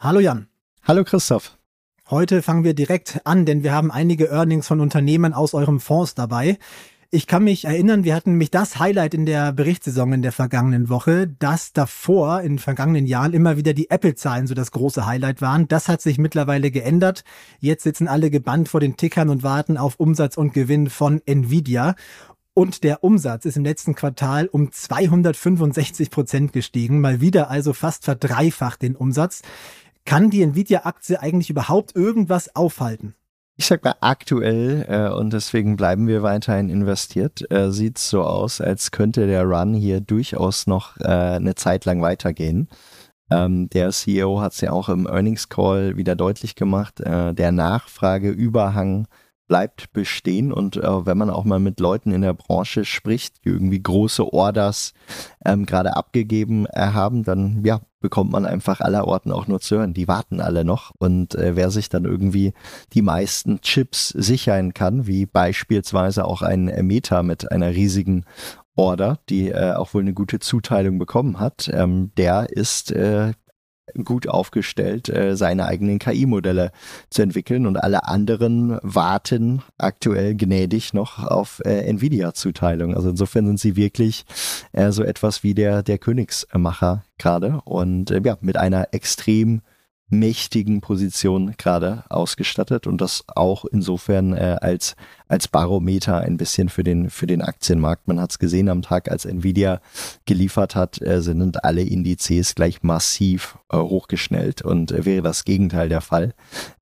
Hallo Jan. Hallo Christoph. Heute fangen wir direkt an, denn wir haben einige Earnings von Unternehmen aus eurem Fonds dabei. Ich kann mich erinnern, wir hatten mich das Highlight in der Berichtssaison in der vergangenen Woche, dass davor in vergangenen Jahren immer wieder die Apple-Zahlen so das große Highlight waren. Das hat sich mittlerweile geändert. Jetzt sitzen alle gebannt vor den Tickern und warten auf Umsatz und Gewinn von Nvidia. Und der Umsatz ist im letzten Quartal um 265 Prozent gestiegen, mal wieder also fast verdreifacht den Umsatz. Kann die Nvidia-Aktie eigentlich überhaupt irgendwas aufhalten? Ich sag mal aktuell äh, und deswegen bleiben wir weiterhin investiert. Äh, Sieht so aus, als könnte der Run hier durchaus noch äh, eine Zeit lang weitergehen. Ähm, der CEO hat es ja auch im Earnings Call wieder deutlich gemacht. Äh, der Nachfrageüberhang bleibt bestehen und äh, wenn man auch mal mit Leuten in der Branche spricht, die irgendwie große Orders ähm, gerade abgegeben äh, haben, dann ja bekommt man einfach allerorten auch nur zu hören. Die warten alle noch und äh, wer sich dann irgendwie die meisten Chips sichern kann, wie beispielsweise auch ein Meta mit einer riesigen Order, die äh, auch wohl eine gute Zuteilung bekommen hat, ähm, der ist äh, gut aufgestellt, äh, seine eigenen KI-Modelle zu entwickeln und alle anderen warten aktuell gnädig noch auf äh, Nvidia-Zuteilung. Also insofern sind sie wirklich äh, so etwas wie der, der Königsmacher gerade und ja, mit einer extrem mächtigen Position gerade ausgestattet und das auch insofern als als Barometer ein bisschen für den für den Aktienmarkt. Man hat es gesehen am Tag, als Nvidia geliefert hat, äh, sind alle Indizes gleich massiv äh, hochgeschnellt und äh, wäre das Gegenteil der Fall,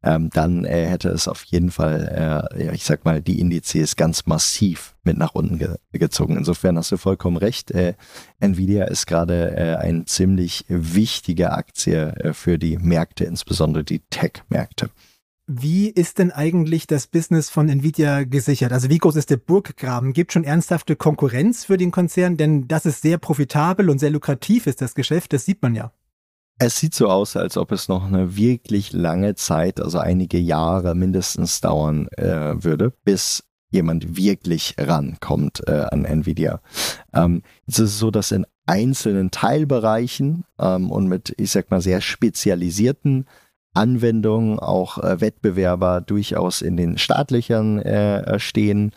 ähm, dann äh, hätte es auf jeden Fall, äh, ja, ich sag mal, die Indizes ganz massiv mit nach unten ge gezogen. Insofern hast du vollkommen recht. Äh, Nvidia ist gerade eine ziemlich wichtige Aktie für die Märkte, insbesondere die Tech-Märkte. Wie ist denn eigentlich das Business von Nvidia gesichert? Also wie groß ist der Burggraben? Gibt schon ernsthafte Konkurrenz für den Konzern? Denn das ist sehr profitabel und sehr lukrativ ist das Geschäft, das sieht man ja. Es sieht so aus, als ob es noch eine wirklich lange Zeit, also einige Jahre mindestens dauern äh, würde, bis jemand wirklich rankommt äh, an Nvidia. Ähm, es ist so, dass in einzelnen Teilbereichen ähm, und mit, ich sag mal, sehr spezialisierten Anwendungen auch äh, Wettbewerber durchaus in den Startlöchern äh, stehen,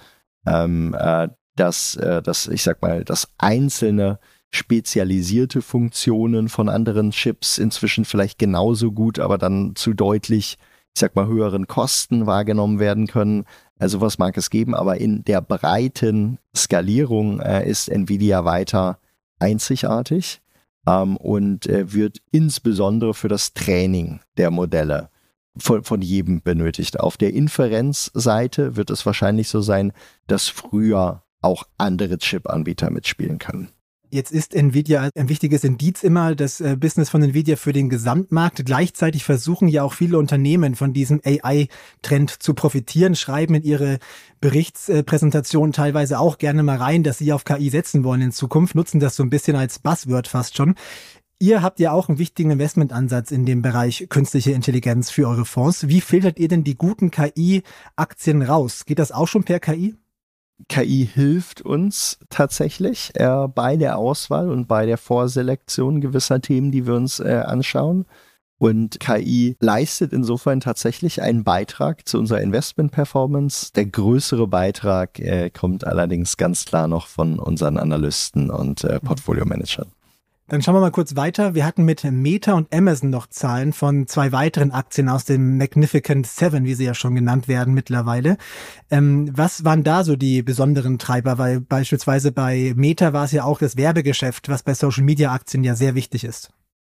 ähm, äh, dass, äh, dass, ich sag mal, dass einzelne spezialisierte Funktionen von anderen Chips inzwischen vielleicht genauso gut, aber dann zu deutlich, ich sag mal, höheren Kosten wahrgenommen werden können. Also was mag es geben, aber in der breiten Skalierung äh, ist Nvidia weiter einzigartig ähm, und äh, wird insbesondere für das Training der Modelle von, von jedem benötigt. Auf der Inferenzseite wird es wahrscheinlich so sein, dass früher auch andere Chip-Anbieter mitspielen können. Jetzt ist Nvidia ein wichtiges Indiz immer das äh, Business von Nvidia für den Gesamtmarkt. Gleichzeitig versuchen ja auch viele Unternehmen von diesem AI-Trend zu profitieren, schreiben in ihre Berichtspräsentationen teilweise auch gerne mal rein, dass sie auf KI setzen wollen in Zukunft, nutzen das so ein bisschen als Buzzword fast schon. Ihr habt ja auch einen wichtigen Investmentansatz in dem Bereich künstliche Intelligenz für eure Fonds. Wie filtert ihr denn die guten KI-Aktien raus? Geht das auch schon per KI? KI hilft uns tatsächlich äh, bei der Auswahl und bei der Vorselektion gewisser Themen, die wir uns äh, anschauen. Und KI leistet insofern tatsächlich einen Beitrag zu unserer Investment-Performance. Der größere Beitrag äh, kommt allerdings ganz klar noch von unseren Analysten und äh, Portfolio-Managern. Dann schauen wir mal kurz weiter. Wir hatten mit Meta und Amazon noch Zahlen von zwei weiteren Aktien aus dem Magnificent Seven, wie sie ja schon genannt werden mittlerweile. Ähm, was waren da so die besonderen Treiber? Weil beispielsweise bei Meta war es ja auch das Werbegeschäft, was bei Social Media Aktien ja sehr wichtig ist.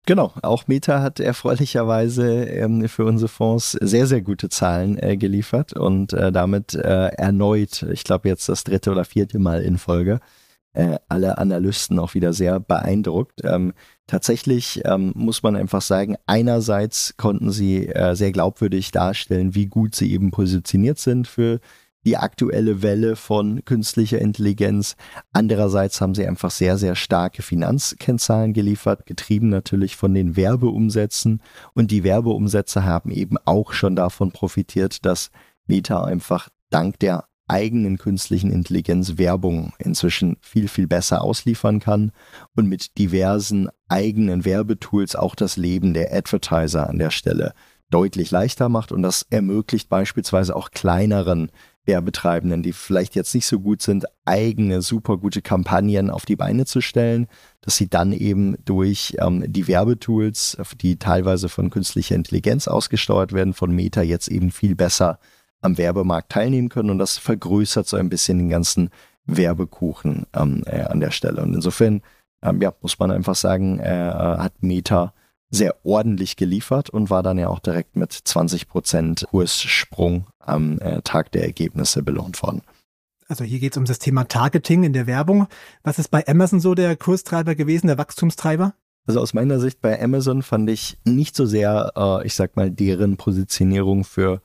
Genau, auch Meta hat erfreulicherweise ähm, für unsere Fonds sehr, sehr gute Zahlen äh, geliefert und äh, damit äh, erneut, ich glaube jetzt das dritte oder vierte Mal in Folge, äh, alle Analysten auch wieder sehr beeindruckt. Ähm, tatsächlich ähm, muss man einfach sagen, einerseits konnten sie äh, sehr glaubwürdig darstellen, wie gut sie eben positioniert sind für die aktuelle Welle von künstlicher Intelligenz. Andererseits haben sie einfach sehr, sehr starke Finanzkennzahlen geliefert, getrieben natürlich von den Werbeumsätzen. Und die Werbeumsätze haben eben auch schon davon profitiert, dass Meta einfach dank der eigenen künstlichen Intelligenz Werbung inzwischen viel, viel besser ausliefern kann und mit diversen eigenen Werbetools auch das Leben der Advertiser an der Stelle deutlich leichter macht und das ermöglicht beispielsweise auch kleineren Werbetreibenden, die vielleicht jetzt nicht so gut sind, eigene super gute Kampagnen auf die Beine zu stellen, dass sie dann eben durch ähm, die Werbetools, die teilweise von künstlicher Intelligenz ausgesteuert werden, von Meta jetzt eben viel besser am Werbemarkt teilnehmen können und das vergrößert so ein bisschen den ganzen Werbekuchen ähm, äh, an der Stelle. Und insofern, ähm, ja, muss man einfach sagen, äh, hat Meta sehr ordentlich geliefert und war dann ja auch direkt mit 20% Kurssprung am äh, Tag der Ergebnisse belohnt worden. Also hier geht es um das Thema Targeting in der Werbung. Was ist bei Amazon so der Kurstreiber gewesen, der Wachstumstreiber? Also aus meiner Sicht bei Amazon fand ich nicht so sehr, äh, ich sag mal, deren Positionierung für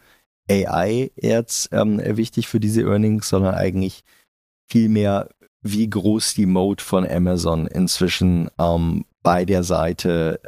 AI jetzt ähm, wichtig für diese Earnings, sondern eigentlich vielmehr, wie groß die Mode von Amazon inzwischen ähm, bei der Seite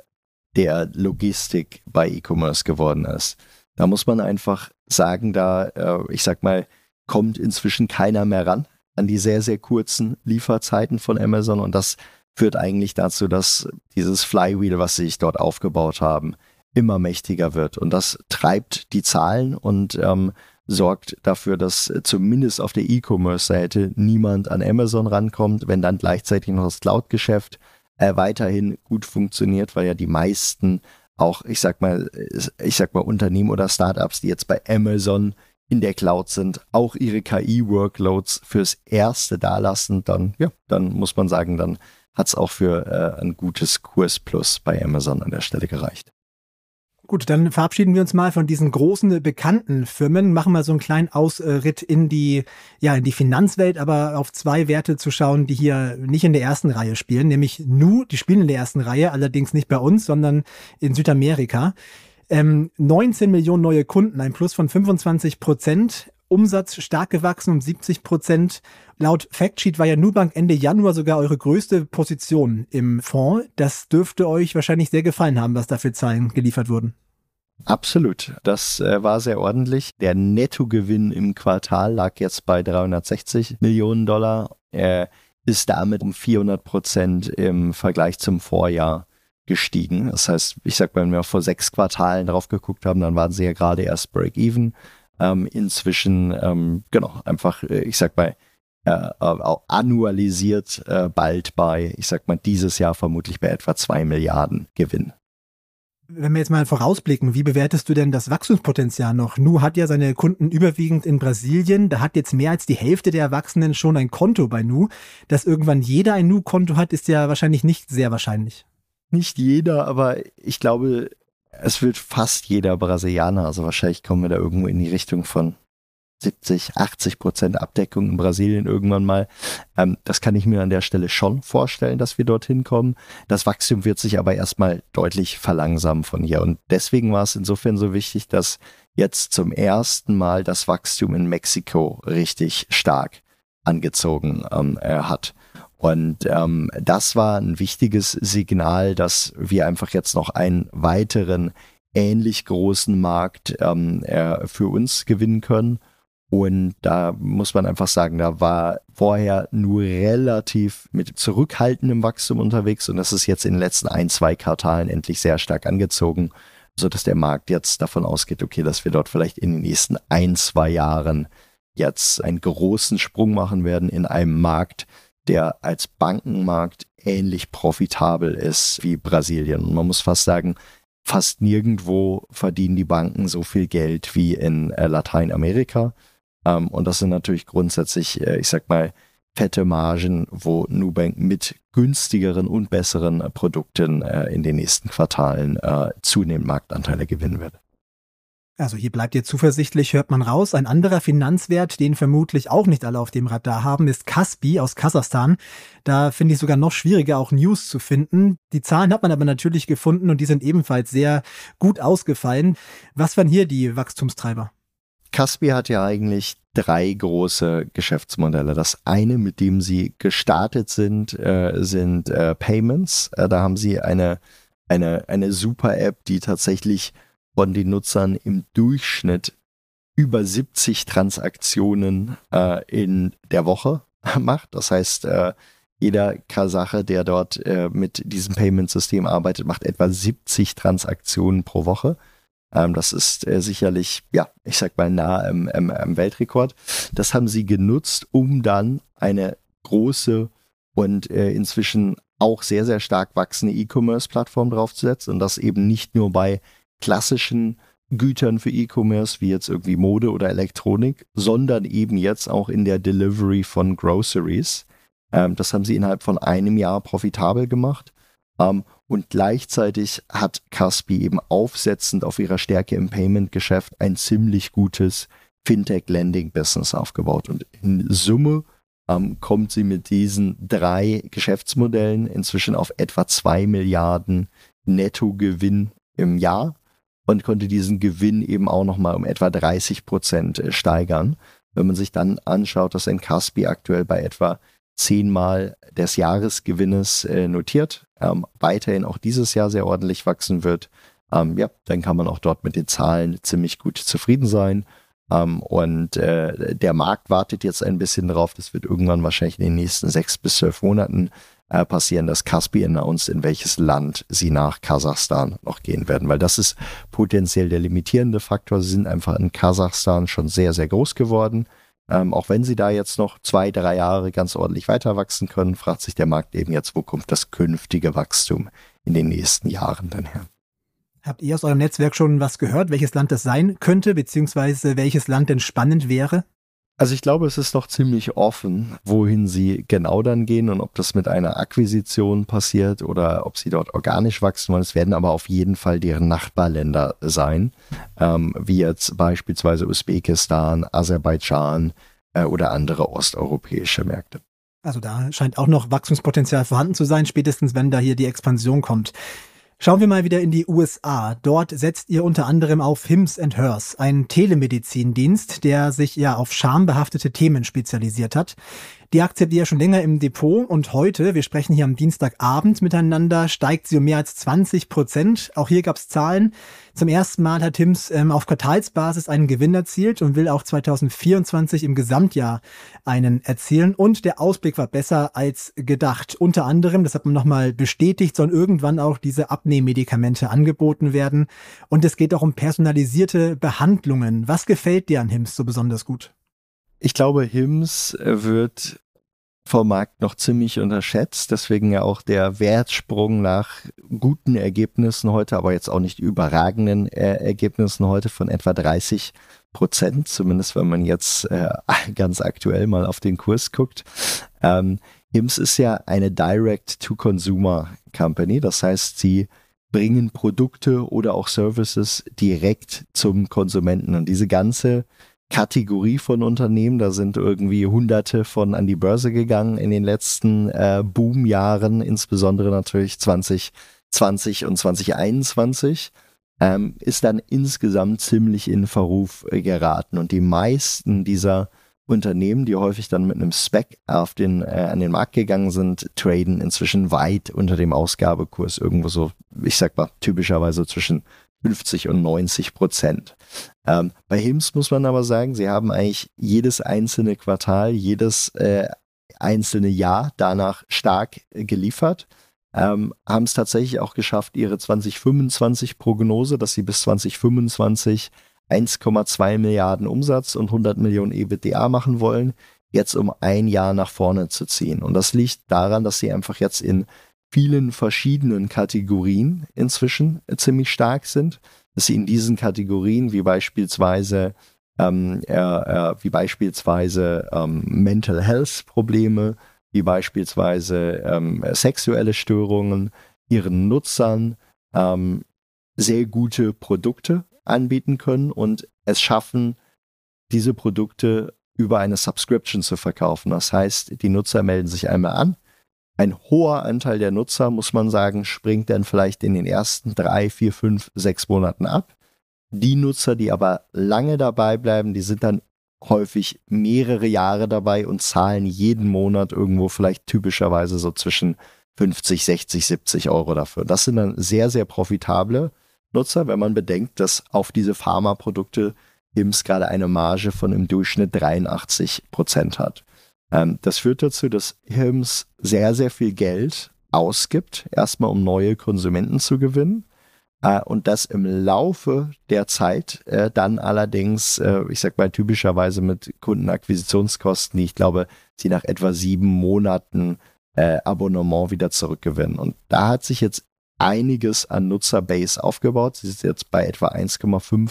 der Logistik bei E-Commerce geworden ist. Da muss man einfach sagen, da, äh, ich sag mal, kommt inzwischen keiner mehr ran an die sehr, sehr kurzen Lieferzeiten von Amazon und das führt eigentlich dazu, dass dieses Flywheel, was sie sich dort aufgebaut haben, immer mächtiger wird. Und das treibt die Zahlen und ähm, sorgt dafür, dass zumindest auf der E-Commerce-Seite niemand an Amazon rankommt, wenn dann gleichzeitig noch das Cloud-Geschäft äh, weiterhin gut funktioniert, weil ja die meisten auch, ich sag mal, ich sag mal Unternehmen oder Startups, die jetzt bei Amazon in der Cloud sind, auch ihre KI-Workloads fürs Erste dalassen, dann, ja, dann muss man sagen, dann hat es auch für äh, ein gutes Kurs Plus bei Amazon an der Stelle gereicht. Gut, dann verabschieden wir uns mal von diesen großen bekannten Firmen, machen mal so einen kleinen Ausritt in die, ja, in die Finanzwelt, aber auf zwei Werte zu schauen, die hier nicht in der ersten Reihe spielen, nämlich Nu, die spielen in der ersten Reihe, allerdings nicht bei uns, sondern in Südamerika. Ähm, 19 Millionen neue Kunden, ein Plus von 25 Prozent. Umsatz stark gewachsen um 70 Prozent. Laut Factsheet war ja Nubank Ende Januar sogar eure größte Position im Fonds. Das dürfte euch wahrscheinlich sehr gefallen haben, was da für Zahlen geliefert wurden. Absolut. Das äh, war sehr ordentlich. Der Nettogewinn im Quartal lag jetzt bei 360 Millionen Dollar. Er ist damit um 400 Prozent im Vergleich zum Vorjahr gestiegen. Das heißt, ich sag wenn wir vor sechs Quartalen drauf geguckt haben, dann waren sie ja gerade erst Break-Even ähm, inzwischen, ähm, genau, einfach, äh, ich sag mal, äh, auch annualisiert äh, bald bei, ich sag mal, dieses Jahr vermutlich bei etwa zwei Milliarden Gewinn. Wenn wir jetzt mal vorausblicken, wie bewertest du denn das Wachstumspotenzial noch? Nu hat ja seine Kunden überwiegend in Brasilien. Da hat jetzt mehr als die Hälfte der Erwachsenen schon ein Konto bei Nu. Dass irgendwann jeder ein Nu-Konto hat, ist ja wahrscheinlich nicht sehr wahrscheinlich. Nicht jeder, aber ich glaube, es wird fast jeder Brasilianer, also wahrscheinlich kommen wir da irgendwo in die Richtung von 70, 80 Prozent Abdeckung in Brasilien irgendwann mal. Ähm, das kann ich mir an der Stelle schon vorstellen, dass wir dorthin kommen. Das Wachstum wird sich aber erstmal deutlich verlangsamen von hier. Und deswegen war es insofern so wichtig, dass jetzt zum ersten Mal das Wachstum in Mexiko richtig stark angezogen ähm, hat. Und ähm, das war ein wichtiges Signal, dass wir einfach jetzt noch einen weiteren ähnlich großen Markt ähm, äh, für uns gewinnen können. Und da muss man einfach sagen, da war vorher nur relativ mit zurückhaltendem Wachstum unterwegs und das ist jetzt in den letzten ein, zwei Quartalen endlich sehr stark angezogen, sodass der Markt jetzt davon ausgeht, okay, dass wir dort vielleicht in den nächsten ein, zwei Jahren jetzt einen großen Sprung machen werden in einem Markt, der als Bankenmarkt ähnlich profitabel ist wie Brasilien. Und man muss fast sagen, fast nirgendwo verdienen die Banken so viel Geld wie in äh, Lateinamerika. Ähm, und das sind natürlich grundsätzlich, äh, ich sag mal, fette Margen, wo Nubank mit günstigeren und besseren äh, Produkten in den nächsten Quartalen zunehmend Marktanteile gewinnen wird. Also hier bleibt ihr zuversichtlich, hört man raus. Ein anderer Finanzwert, den vermutlich auch nicht alle auf dem Radar haben, ist Kaspi aus Kasachstan. Da finde ich sogar noch schwieriger, auch News zu finden. Die Zahlen hat man aber natürlich gefunden und die sind ebenfalls sehr gut ausgefallen. Was waren hier die Wachstumstreiber? Kaspi hat ja eigentlich drei große Geschäftsmodelle. Das eine, mit dem sie gestartet sind, äh, sind äh, Payments. Äh, da haben sie eine, eine, eine super App, die tatsächlich von den Nutzern im Durchschnitt über 70 Transaktionen äh, in der Woche macht. Das heißt, äh, jeder Kasache, der dort äh, mit diesem Payment-System arbeitet, macht etwa 70 Transaktionen pro Woche. Ähm, das ist äh, sicherlich, ja, ich sag mal, nah am, am, am Weltrekord. Das haben sie genutzt, um dann eine große und äh, inzwischen auch sehr, sehr stark wachsende E-Commerce-Plattform draufzusetzen und das eben nicht nur bei klassischen Gütern für E-Commerce, wie jetzt irgendwie Mode oder Elektronik, sondern eben jetzt auch in der Delivery von Groceries. Ähm, das haben sie innerhalb von einem Jahr profitabel gemacht. Ähm, und gleichzeitig hat Caspi eben aufsetzend auf ihrer Stärke im Payment-Geschäft ein ziemlich gutes Fintech-Lending-Business aufgebaut. Und in Summe ähm, kommt sie mit diesen drei Geschäftsmodellen inzwischen auf etwa zwei Milliarden Nettogewinn im Jahr und konnte diesen Gewinn eben auch nochmal um etwa 30 Prozent äh, steigern. Wenn man sich dann anschaut, dass ein Caspi aktuell bei etwa zehnmal des Jahresgewinnes äh, notiert, ähm, weiterhin auch dieses Jahr sehr ordentlich wachsen wird, ähm, ja, dann kann man auch dort mit den Zahlen ziemlich gut zufrieden sein. Ähm, und äh, der Markt wartet jetzt ein bisschen drauf. Das wird irgendwann wahrscheinlich in den nächsten sechs bis zwölf Monaten äh, passieren, dass Kaspi announced, in welches Land sie nach Kasachstan noch gehen werden, weil das ist potenziell der limitierende Faktor. Sie sind einfach in Kasachstan schon sehr, sehr groß geworden. Ähm, auch wenn sie da jetzt noch zwei, drei Jahre ganz ordentlich weiter wachsen können, fragt sich der Markt eben jetzt, wo kommt das künftige Wachstum in den nächsten Jahren dann her? Habt ihr aus eurem Netzwerk schon was gehört, welches Land das sein könnte, beziehungsweise welches Land denn spannend wäre? Also ich glaube, es ist noch ziemlich offen, wohin sie genau dann gehen und ob das mit einer Akquisition passiert oder ob sie dort organisch wachsen wollen. Es werden aber auf jeden Fall deren Nachbarländer sein, ähm, wie jetzt beispielsweise Usbekistan, Aserbaidschan äh, oder andere osteuropäische Märkte. Also da scheint auch noch Wachstumspotenzial vorhanden zu sein, spätestens wenn da hier die Expansion kommt. Schauen wir mal wieder in die USA. Dort setzt ihr unter anderem auf Hims and Hers, einen Telemedizindienst, der sich ja auf schambehaftete Themen spezialisiert hat. Die Aktie habt ihr ja schon länger im Depot und heute, wir sprechen hier am Dienstagabend miteinander, steigt sie um mehr als 20 Prozent. Auch hier gab es Zahlen. Zum ersten Mal hat Tims ähm, auf Quartalsbasis einen Gewinn erzielt und will auch 2024 im Gesamtjahr einen erzielen. Und der Ausblick war besser als gedacht. Unter anderem, das hat man nochmal bestätigt, sollen irgendwann auch diese Abnehmmedikamente angeboten werden. Und es geht auch um personalisierte Behandlungen. Was gefällt dir an Hims so besonders gut? Ich glaube, HIMS äh, wird vom Markt noch ziemlich unterschätzt. Deswegen ja auch der Wertsprung nach guten Ergebnissen heute, aber jetzt auch nicht überragenden äh, Ergebnissen heute von etwa 30 Prozent, zumindest wenn man jetzt äh, ganz aktuell mal auf den Kurs guckt. Ähm, HIMS ist ja eine Direct-to-Consumer-Company, das heißt, sie bringen Produkte oder auch Services direkt zum Konsumenten und diese ganze Kategorie von Unternehmen. Da sind irgendwie hunderte von an die Börse gegangen in den letzten äh, Boomjahren, insbesondere natürlich 2020 und 2021. Ähm, ist dann insgesamt ziemlich in Verruf äh, geraten. Und die meisten dieser Unternehmen, die häufig dann mit einem Spec auf den, äh, an den Markt gegangen sind, traden inzwischen weit unter dem Ausgabekurs, irgendwo so, ich sag mal, typischerweise zwischen 50 und 90 Prozent. Ähm, bei HIMS muss man aber sagen, sie haben eigentlich jedes einzelne Quartal, jedes äh, einzelne Jahr danach stark äh, geliefert. Ähm, haben es tatsächlich auch geschafft, ihre 2025 Prognose, dass sie bis 2025 1,2 Milliarden Umsatz und 100 Millionen EBITDA machen wollen, jetzt um ein Jahr nach vorne zu ziehen. Und das liegt daran, dass sie einfach jetzt in vielen verschiedenen Kategorien inzwischen ziemlich stark sind, dass sie in diesen Kategorien wie beispielsweise ähm, äh, äh, wie beispielsweise ähm, Mental Health Probleme, wie beispielsweise ähm, sexuelle Störungen ihren Nutzern ähm, sehr gute Produkte anbieten können und es schaffen, diese Produkte über eine Subscription zu verkaufen. Das heißt, die Nutzer melden sich einmal an. Ein hoher Anteil der Nutzer, muss man sagen, springt dann vielleicht in den ersten drei, vier, fünf, sechs Monaten ab. Die Nutzer, die aber lange dabei bleiben, die sind dann häufig mehrere Jahre dabei und zahlen jeden Monat irgendwo vielleicht typischerweise so zwischen 50, 60, 70 Euro dafür. Das sind dann sehr, sehr profitable Nutzer, wenn man bedenkt, dass auf diese Pharmaprodukte HIMS gerade eine Marge von im Durchschnitt 83 Prozent hat. Ähm, das führt dazu, dass HIMS sehr, sehr viel Geld ausgibt, erstmal um neue Konsumenten zu gewinnen äh, und das im Laufe der Zeit äh, dann allerdings, äh, ich sag mal typischerweise mit Kundenakquisitionskosten, die ich glaube, sie nach etwa sieben Monaten Abonnement wieder zurückgewinnen. Und da hat sich jetzt einiges an Nutzerbase aufgebaut. Sie ist jetzt bei etwa 1,5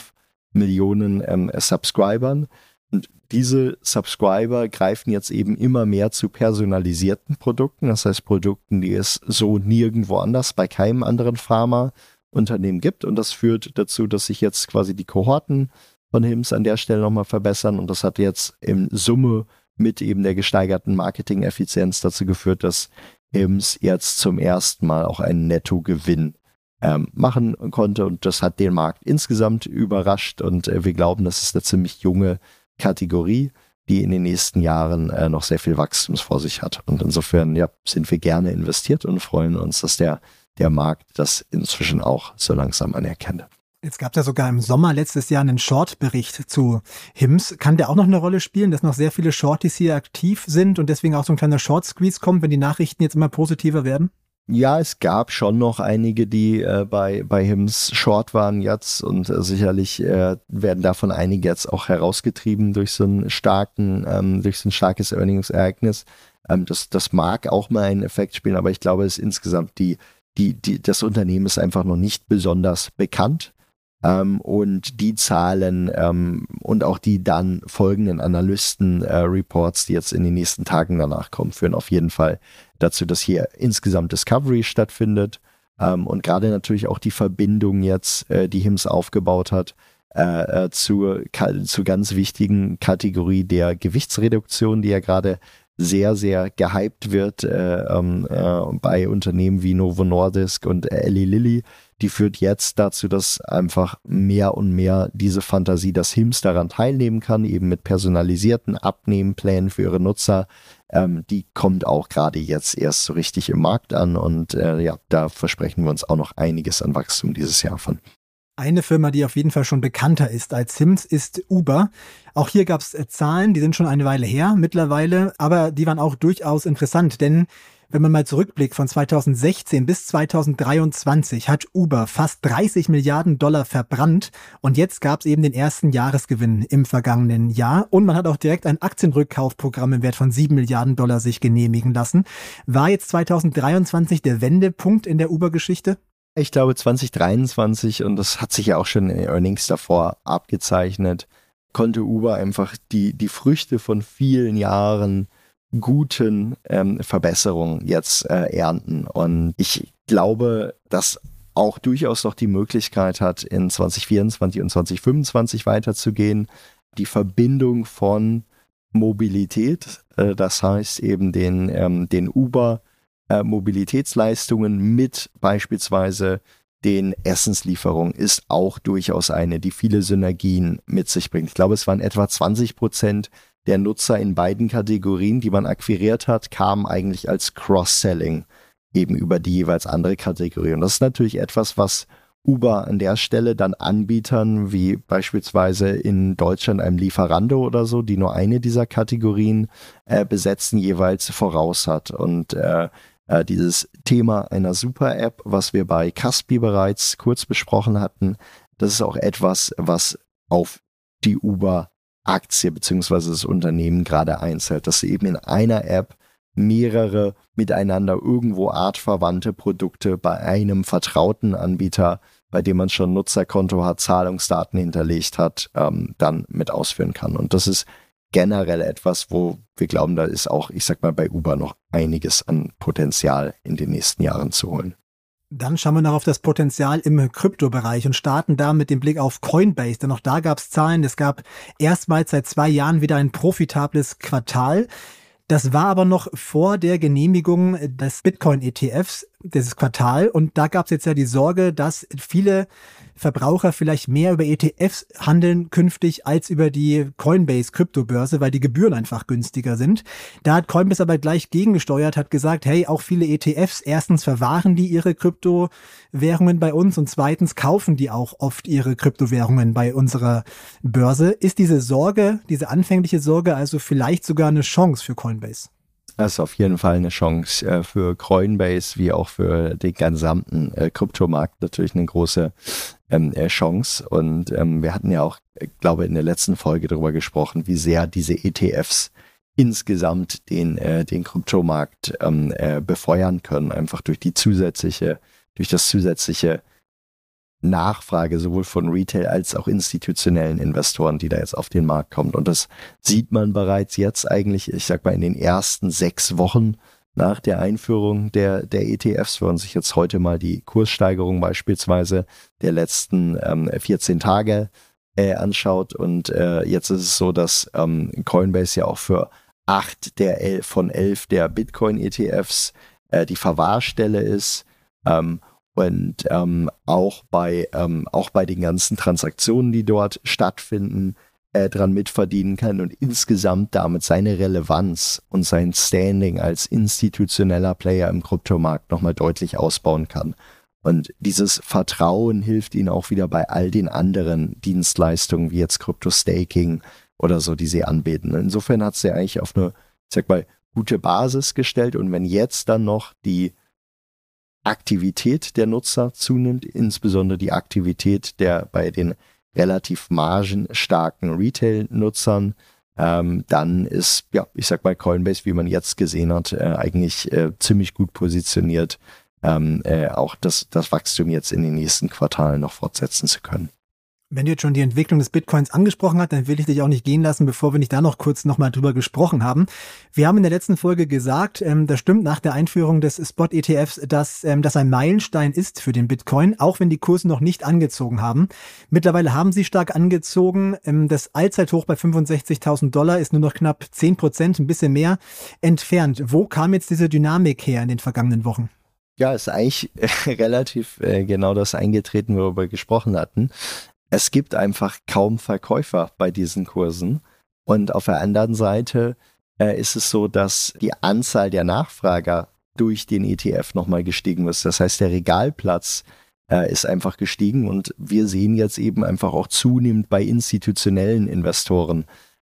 Millionen ähm, Subscribern. Und diese Subscriber greifen jetzt eben immer mehr zu personalisierten Produkten, das heißt Produkten, die es so nirgendwo anders bei keinem anderen Pharma Unternehmen gibt. Und das führt dazu, dass sich jetzt quasi die Kohorten von HIMS an der Stelle nochmal verbessern. Und das hat jetzt in Summe mit eben der gesteigerten Marketing-Effizienz dazu geführt, dass HIMS jetzt zum ersten Mal auch einen Nettogewinn ähm, machen konnte. Und das hat den Markt insgesamt überrascht. Und äh, wir glauben, das ist eine ziemlich junge Kategorie, die in den nächsten Jahren äh, noch sehr viel Wachstums vor sich hat. Und insofern ja, sind wir gerne investiert und freuen uns, dass der der Markt das inzwischen auch so langsam anerkennt. Jetzt gab es ja sogar im Sommer letztes Jahr einen Short-Bericht zu HIMS. Kann der auch noch eine Rolle spielen, dass noch sehr viele Shorties hier aktiv sind und deswegen auch so ein kleiner Short-Squeeze kommt, wenn die Nachrichten jetzt immer positiver werden? Ja, es gab schon noch einige, die äh, bei, bei HIMS Short waren jetzt und äh, sicherlich äh, werden davon einige jetzt auch herausgetrieben durch so einen starken, ähm, durch so ein starkes Earnings-Ereignis. Ähm, das, das mag auch mal einen Effekt spielen, aber ich glaube, es ist insgesamt die, die, die, das Unternehmen ist einfach noch nicht besonders bekannt. Ähm, und die Zahlen ähm, und auch die dann folgenden Analysten-Reports, äh, die jetzt in den nächsten Tagen danach kommen, führen auf jeden Fall dazu, dass hier insgesamt Discovery stattfindet. Ähm, und gerade natürlich auch die Verbindung jetzt, äh, die HIMS aufgebaut hat, äh, äh zur, zu ganz wichtigen Kategorie der Gewichtsreduktion, die ja gerade sehr, sehr gehypt wird äh, ähm, äh, bei Unternehmen wie Novo Nordisk und Eli Lilly, die führt jetzt dazu, dass einfach mehr und mehr diese Fantasie, dass HIMS daran teilnehmen kann, eben mit personalisierten Abnehmplänen für ihre Nutzer, ähm, die kommt auch gerade jetzt erst so richtig im Markt an und äh, ja, da versprechen wir uns auch noch einiges an Wachstum dieses Jahr von. Eine Firma, die auf jeden Fall schon bekannter ist als Sims, ist Uber. Auch hier gab es äh, Zahlen, die sind schon eine Weile her mittlerweile, aber die waren auch durchaus interessant, denn wenn man mal zurückblickt von 2016 bis 2023 hat Uber fast 30 Milliarden Dollar verbrannt und jetzt gab es eben den ersten Jahresgewinn im vergangenen Jahr und man hat auch direkt ein Aktienrückkaufprogramm im Wert von 7 Milliarden Dollar sich genehmigen lassen. War jetzt 2023 der Wendepunkt in der Uber-Geschichte? Ich glaube 2023, und das hat sich ja auch schon in den Earnings davor abgezeichnet, konnte Uber einfach die, die Früchte von vielen Jahren guten ähm, Verbesserungen jetzt äh, ernten. Und ich glaube, dass auch durchaus noch die Möglichkeit hat, in 2024 und 2025 weiterzugehen. Die Verbindung von Mobilität, äh, das heißt eben den, ähm, den Uber äh, mit beispielsweise den Essenslieferungen ist auch durchaus eine, die viele Synergien mit sich bringt. Ich glaube, es waren etwa 20 Prozent der Nutzer in beiden Kategorien, die man akquiriert hat, kamen eigentlich als Cross-Selling eben über die jeweils andere Kategorie. Und das ist natürlich etwas, was Uber an der Stelle dann Anbietern wie beispielsweise in Deutschland einem Lieferando oder so, die nur eine dieser Kategorien äh, besetzen, jeweils voraus hat. Und äh, äh, dieses Thema einer Super-App, was wir bei Caspi bereits kurz besprochen hatten, das ist auch etwas, was auf die Uber-Aktie beziehungsweise das Unternehmen gerade einzahlt, dass sie eben in einer App mehrere miteinander irgendwo artverwandte Produkte bei einem vertrauten Anbieter, bei dem man schon Nutzerkonto hat, Zahlungsdaten hinterlegt hat, ähm, dann mit ausführen kann. Und das ist generell etwas, wo wir glauben, da ist auch, ich sag mal, bei Uber noch einiges an Potenzial in den nächsten Jahren zu holen. Dann schauen wir noch auf das Potenzial im Kryptobereich und starten da mit dem Blick auf Coinbase, denn auch da gab es Zahlen. Es gab erstmals seit zwei Jahren wieder ein profitables Quartal. Das war aber noch vor der Genehmigung des Bitcoin-ETFs, dieses Quartal. Und da gab es jetzt ja die Sorge, dass viele Verbraucher vielleicht mehr über ETFs handeln künftig als über die Coinbase Kryptobörse, weil die Gebühren einfach günstiger sind. Da hat Coinbase aber gleich gegengesteuert, hat gesagt, hey, auch viele ETFs, erstens verwahren die ihre Kryptowährungen bei uns und zweitens kaufen die auch oft ihre Kryptowährungen bei unserer Börse. Ist diese Sorge, diese anfängliche Sorge also vielleicht sogar eine Chance für Coinbase? Das ist auf jeden Fall eine Chance äh, für Coinbase wie auch für den gesamten äh, Kryptomarkt natürlich eine große ähm, äh, Chance. Und ähm, wir hatten ja auch, äh, glaube in der letzten Folge darüber gesprochen, wie sehr diese ETFs insgesamt den, äh, den Kryptomarkt ähm, äh, befeuern können, einfach durch die zusätzliche, durch das zusätzliche Nachfrage sowohl von Retail als auch institutionellen Investoren, die da jetzt auf den Markt kommen. Und das sieht man bereits jetzt eigentlich, ich sag mal, in den ersten sechs Wochen nach der Einführung der, der ETFs, wenn man sich jetzt heute mal die Kurssteigerung beispielsweise der letzten ähm, 14 Tage äh, anschaut. Und äh, jetzt ist es so, dass ähm, Coinbase ja auch für acht der elf, von elf der Bitcoin-ETFs äh, die Verwahrstelle ist. Ähm, und ähm, auch, bei, ähm, auch bei den ganzen Transaktionen, die dort stattfinden, äh, dran mitverdienen kann und insgesamt damit seine Relevanz und sein Standing als institutioneller Player im Kryptomarkt nochmal deutlich ausbauen kann. Und dieses Vertrauen hilft ihnen auch wieder bei all den anderen Dienstleistungen, wie jetzt Krypto-Staking oder so, die sie anbieten. Insofern hat sie eigentlich auf eine, ich sag mal, gute Basis gestellt. Und wenn jetzt dann noch die Aktivität der Nutzer zunimmt, insbesondere die Aktivität der bei den relativ margenstarken Retail-Nutzern, ähm, dann ist, ja, ich sag mal, Coinbase, wie man jetzt gesehen hat, äh, eigentlich äh, ziemlich gut positioniert, ähm, äh, auch das, das Wachstum jetzt in den nächsten Quartalen noch fortsetzen zu können. Wenn du jetzt schon die Entwicklung des Bitcoins angesprochen hast, dann will ich dich auch nicht gehen lassen, bevor wir nicht da noch kurz nochmal drüber gesprochen haben. Wir haben in der letzten Folge gesagt, ähm, das stimmt nach der Einführung des Spot-ETFs, dass ähm, das ein Meilenstein ist für den Bitcoin, auch wenn die Kurse noch nicht angezogen haben. Mittlerweile haben sie stark angezogen. Ähm, das Allzeithoch bei 65.000 Dollar ist nur noch knapp 10 Prozent, ein bisschen mehr entfernt. Wo kam jetzt diese Dynamik her in den vergangenen Wochen? Ja, ist eigentlich relativ äh, genau das eingetreten, worüber wir gesprochen hatten es gibt einfach kaum Verkäufer bei diesen Kursen. Und auf der anderen Seite äh, ist es so, dass die Anzahl der Nachfrager durch den ETF nochmal gestiegen ist. Das heißt, der Regalplatz äh, ist einfach gestiegen und wir sehen jetzt eben einfach auch zunehmend bei institutionellen Investoren,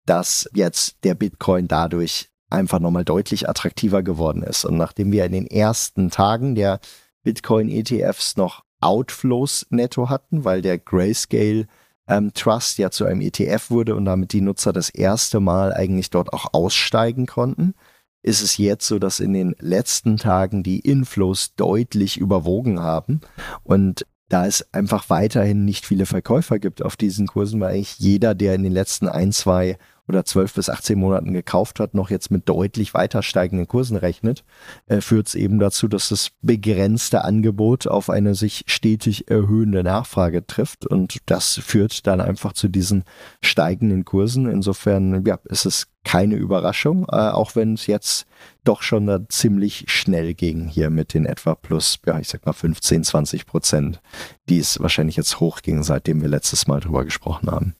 dass jetzt der Bitcoin dadurch einfach nochmal deutlich attraktiver geworden ist. Und nachdem wir in den ersten Tagen der Bitcoin-ETFs noch Outflows netto hatten, weil der Grayscale ähm, Trust ja zu einem ETF wurde und damit die Nutzer das erste Mal eigentlich dort auch aussteigen konnten, ist es jetzt so, dass in den letzten Tagen die Inflows deutlich überwogen haben. Und da es einfach weiterhin nicht viele Verkäufer gibt auf diesen Kursen, weil eigentlich jeder, der in den letzten ein, zwei oder 12 bis 18 Monaten gekauft hat, noch jetzt mit deutlich weiter steigenden Kursen rechnet, äh, führt es eben dazu, dass das begrenzte Angebot auf eine sich stetig erhöhende Nachfrage trifft und das führt dann einfach zu diesen steigenden Kursen. Insofern ja, ist es keine Überraschung, äh, auch wenn es jetzt doch schon da ziemlich schnell ging hier mit den etwa plus, ja, ich sag mal 15, 20 Prozent, die es wahrscheinlich jetzt hochging, seitdem wir letztes Mal drüber gesprochen haben.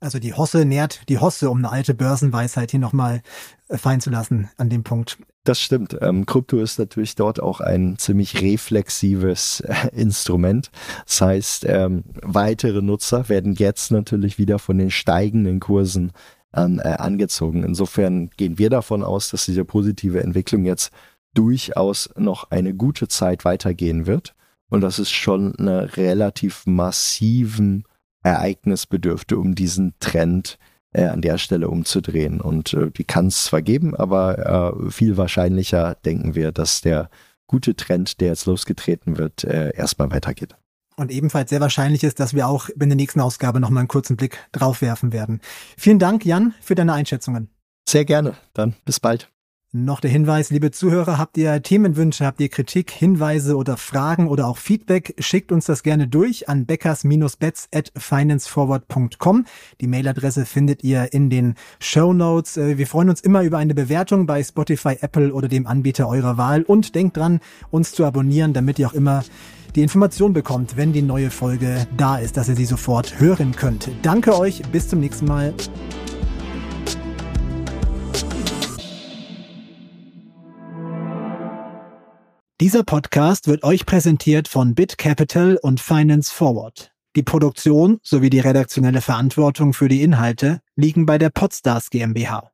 Also die Hosse nährt die Hosse, um eine alte Börsenweisheit hier nochmal äh, fallen zu lassen an dem Punkt. Das stimmt. Ähm, Krypto ist natürlich dort auch ein ziemlich reflexives äh, Instrument. Das heißt, ähm, weitere Nutzer werden jetzt natürlich wieder von den steigenden Kursen ähm, äh, angezogen. Insofern gehen wir davon aus, dass diese positive Entwicklung jetzt durchaus noch eine gute Zeit weitergehen wird und dass es schon eine relativ massiven Ereignis bedürfte, um diesen Trend äh, an der Stelle umzudrehen. Und äh, die kann es zwar geben, aber äh, viel wahrscheinlicher denken wir, dass der gute Trend, der jetzt losgetreten wird, äh, erstmal weitergeht. Und ebenfalls sehr wahrscheinlich ist, dass wir auch in der nächsten Ausgabe nochmal einen kurzen Blick drauf werfen werden. Vielen Dank, Jan, für deine Einschätzungen. Sehr gerne. Dann bis bald. Noch der Hinweis, liebe Zuhörer, habt ihr Themenwünsche, habt ihr Kritik, Hinweise oder Fragen oder auch Feedback, schickt uns das gerne durch an beckers-bets at financeforward.com. Die Mailadresse findet ihr in den Show Notes. Äh, wir freuen uns immer über eine Bewertung bei Spotify, Apple oder dem Anbieter eurer Wahl und denkt dran, uns zu abonnieren, damit ihr auch immer die Information bekommt, wenn die neue Folge da ist, dass ihr sie sofort hören könnt. Danke euch, bis zum nächsten Mal. Dieser Podcast wird euch präsentiert von BitCapital und Finance Forward. Die Produktion sowie die redaktionelle Verantwortung für die Inhalte liegen bei der Podstars GmbH.